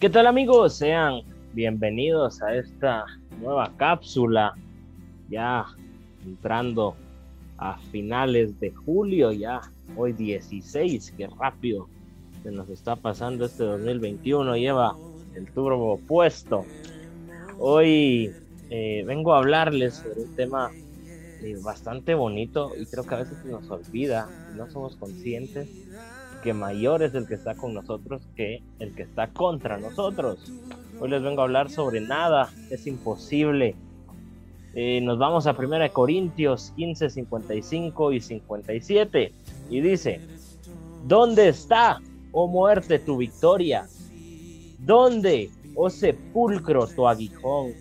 ¿Qué tal amigos? Sean bienvenidos a esta nueva cápsula. Ya entrando a finales de julio, ya hoy 16, qué rápido se nos está pasando este 2021, lleva el turbo puesto. Hoy eh, vengo a hablarles sobre un tema eh, bastante bonito y creo que a veces nos olvida, no somos conscientes que mayor es el que está con nosotros que el que está contra nosotros. Hoy les vengo a hablar sobre nada, es imposible. Eh, nos vamos a 1 Corintios 15, 55 y 57 y dice, ¿dónde está, oh muerte, tu victoria? ¿Dónde, oh sepulcro, tu aguijón?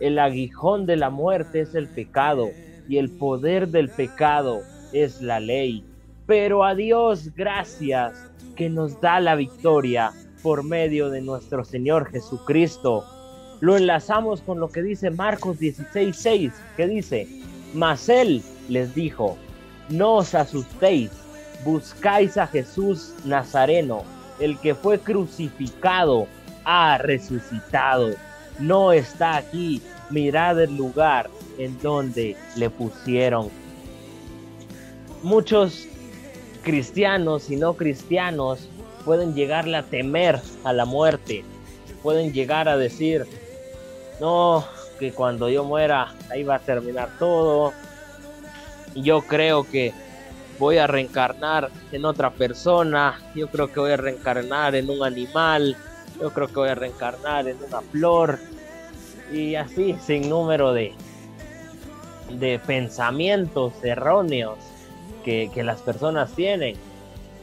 El aguijón de la muerte es el pecado y el poder del pecado es la ley pero a Dios gracias que nos da la victoria por medio de nuestro Señor Jesucristo. Lo enlazamos con lo que dice Marcos 16:6, que dice, mas él les dijo, no os asustéis, buscáis a Jesús Nazareno, el que fue crucificado, ha resucitado, no está aquí, mirad el lugar en donde le pusieron. Muchos cristianos y no cristianos pueden llegarle a temer a la muerte, pueden llegar a decir, no, que cuando yo muera ahí va a terminar todo, yo creo que voy a reencarnar en otra persona, yo creo que voy a reencarnar en un animal, yo creo que voy a reencarnar en una flor, y así sin número de, de pensamientos erróneos que, las personas tienen.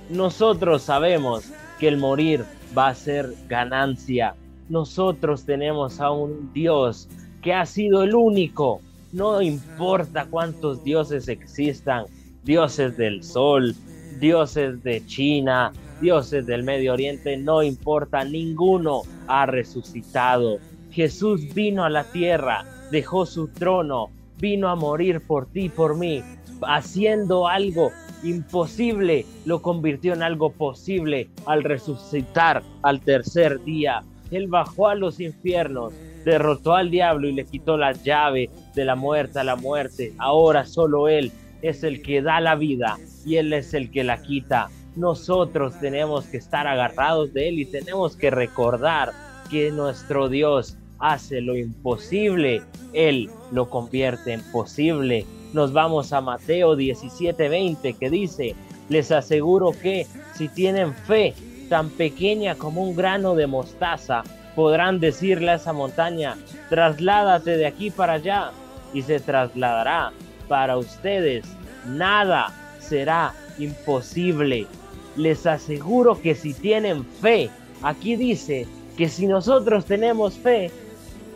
Nosotros sabemos que el morir va a ser ganancia. Nosotros tenemos a un Dios que ha sido el único. No importa cuántos dioses existan, dioses del sol, dioses de China, dioses del Medio Oriente, no importa, ninguno ha resucitado. Jesús vino a la tierra, dejó su trono, vino a morir por ti, por mí, haciendo algo imposible, lo convirtió en algo posible al resucitar al tercer día. Él bajó a los infiernos, derrotó al diablo y le quitó la llave de la muerte a la muerte. Ahora solo Él es el que da la vida y Él es el que la quita. Nosotros tenemos que estar agarrados de Él y tenemos que recordar que nuestro Dios hace lo imposible, Él lo convierte en posible nos vamos a Mateo 17:20 que dice, les aseguro que si tienen fe tan pequeña como un grano de mostaza, podrán decirle a esa montaña, trasládate de aquí para allá y se trasladará. Para ustedes nada será imposible. Les aseguro que si tienen fe, aquí dice que si nosotros tenemos fe,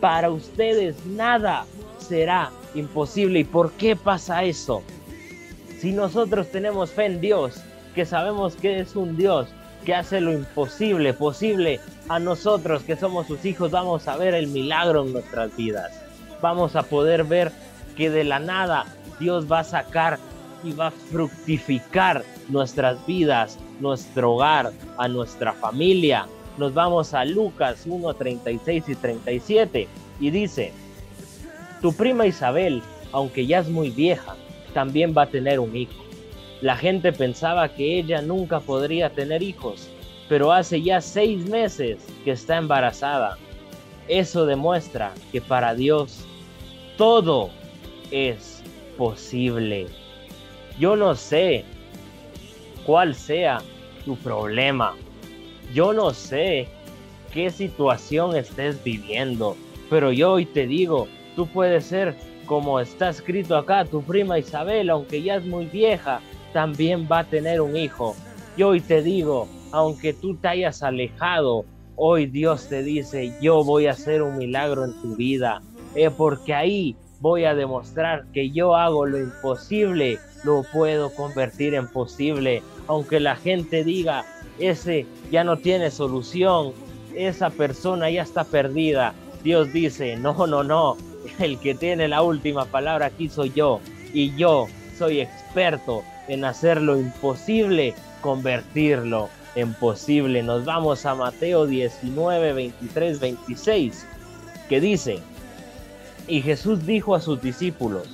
para ustedes nada será imposible. ¿Y por qué pasa eso? Si nosotros tenemos fe en Dios, que sabemos que es un Dios que hace lo imposible posible a nosotros que somos sus hijos, vamos a ver el milagro en nuestras vidas. Vamos a poder ver que de la nada Dios va a sacar y va a fructificar nuestras vidas, nuestro hogar, a nuestra familia. Nos vamos a Lucas 1, 36 y 37 y dice, tu prima Isabel, aunque ya es muy vieja, también va a tener un hijo. La gente pensaba que ella nunca podría tener hijos, pero hace ya seis meses que está embarazada. Eso demuestra que para Dios todo es posible. Yo no sé cuál sea tu problema. Yo no sé qué situación estés viviendo, pero yo hoy te digo Tú puedes ser como está escrito acá, tu prima Isabel, aunque ya es muy vieja, también va a tener un hijo. Y hoy te digo, aunque tú te hayas alejado, hoy Dios te dice, yo voy a hacer un milagro en tu vida, porque ahí voy a demostrar que yo hago lo imposible, lo puedo convertir en posible, aunque la gente diga, ese ya no tiene solución, esa persona ya está perdida. Dios dice, no, no, no, el que tiene la última palabra aquí soy yo. Y yo soy experto en hacer lo imposible, convertirlo en posible. Nos vamos a Mateo 19, 23, 26, que dice, y Jesús dijo a sus discípulos,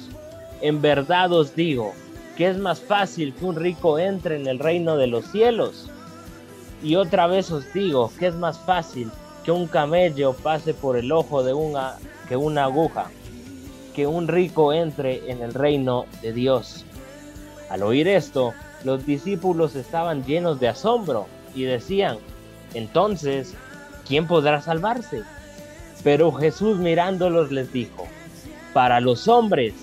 en verdad os digo, que es más fácil que un rico entre en el reino de los cielos. Y otra vez os digo que es más fácil que un camello pase por el ojo de una que una aguja, que un rico entre en el reino de Dios. Al oír esto, los discípulos estaban llenos de asombro y decían, entonces, ¿quién podrá salvarse? Pero Jesús mirándolos les dijo, para los hombres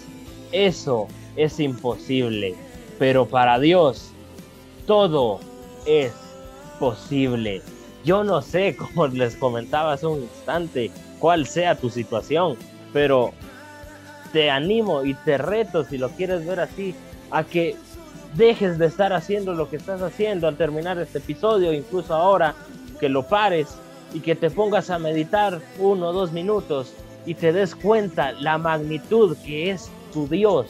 eso es imposible, pero para Dios todo es posible. Yo no sé, como les comentaba hace un instante, cuál sea tu situación, pero te animo y te reto, si lo quieres ver así, a que dejes de estar haciendo lo que estás haciendo al terminar este episodio, incluso ahora, que lo pares y que te pongas a meditar uno o dos minutos y te des cuenta la magnitud que es tu Dios,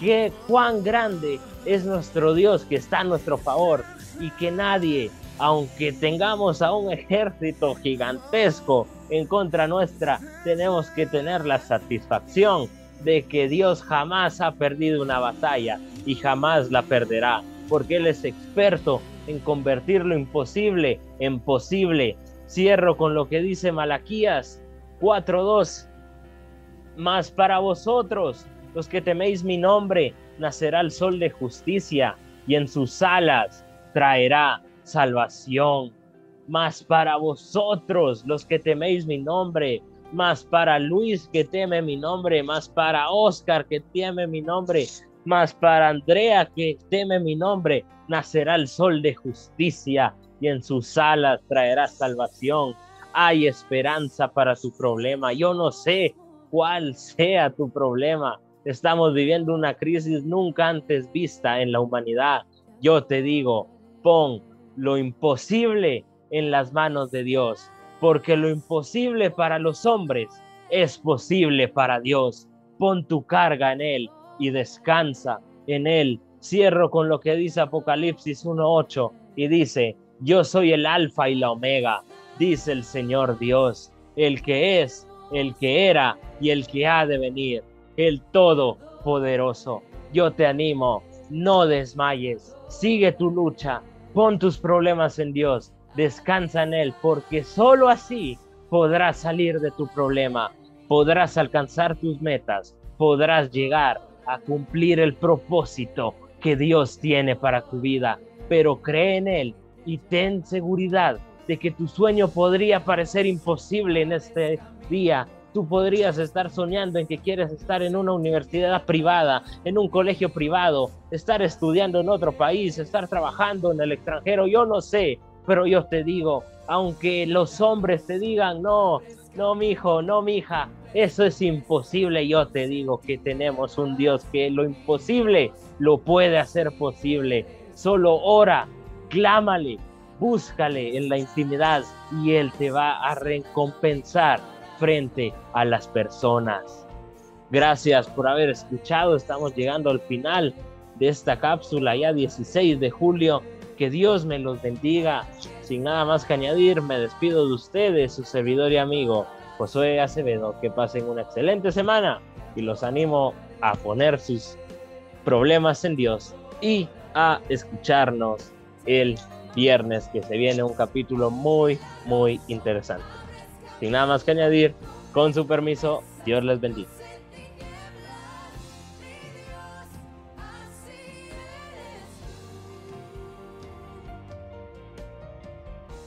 que cuán grande es nuestro Dios que está a nuestro favor y que nadie, aunque tengamos a un ejército gigantesco en contra nuestra, tenemos que tener la satisfacción de que Dios jamás ha perdido una batalla y jamás la perderá, porque Él es experto en convertir lo imposible en posible. Cierro con lo que dice Malaquías 4.2. Mas para vosotros, los que teméis mi nombre, nacerá el sol de justicia y en sus alas traerá salvación. Mas para vosotros, los que teméis mi nombre, más para Luis que teme mi nombre, más para Oscar que teme mi nombre, más para Andrea que teme mi nombre, nacerá el sol de justicia y en sus alas traerá salvación. Hay esperanza para tu problema. Yo no sé cuál sea tu problema. Estamos viviendo una crisis nunca antes vista en la humanidad. Yo te digo, pon lo imposible en las manos de Dios porque lo imposible para los hombres es posible para Dios. Pon tu carga en Él y descansa en Él. Cierro con lo que dice Apocalipsis 1.8 y dice, yo soy el alfa y la omega, dice el Señor Dios, el que es, el que era y el que ha de venir, el Todopoderoso. Yo te animo, no desmayes, sigue tu lucha, pon tus problemas en Dios descansa en Él, porque sólo así podrás salir de tu problema, podrás alcanzar tus metas, podrás llegar a cumplir el propósito que Dios tiene para tu vida. Pero cree en Él y ten seguridad de que tu sueño podría parecer imposible en este día. Tú podrías estar soñando en que quieres estar en una universidad privada, en un colegio privado, estar estudiando en otro país, estar trabajando en el extranjero, yo no sé, pero yo te digo, aunque los hombres te digan, no, no, mi hijo, no, mi hija, eso es imposible. Yo te digo que tenemos un Dios que lo imposible lo puede hacer posible. Solo ora, clámale, búscale en la intimidad y Él te va a recompensar frente a las personas. Gracias por haber escuchado. Estamos llegando al final de esta cápsula ya 16 de julio que Dios me los bendiga. Sin nada más que añadir, me despido de ustedes, su servidor y amigo Josué Acevedo. Que pasen una excelente semana y los animo a poner sus problemas en Dios y a escucharnos el viernes que se viene un capítulo muy, muy interesante. Sin nada más que añadir, con su permiso, Dios les bendiga.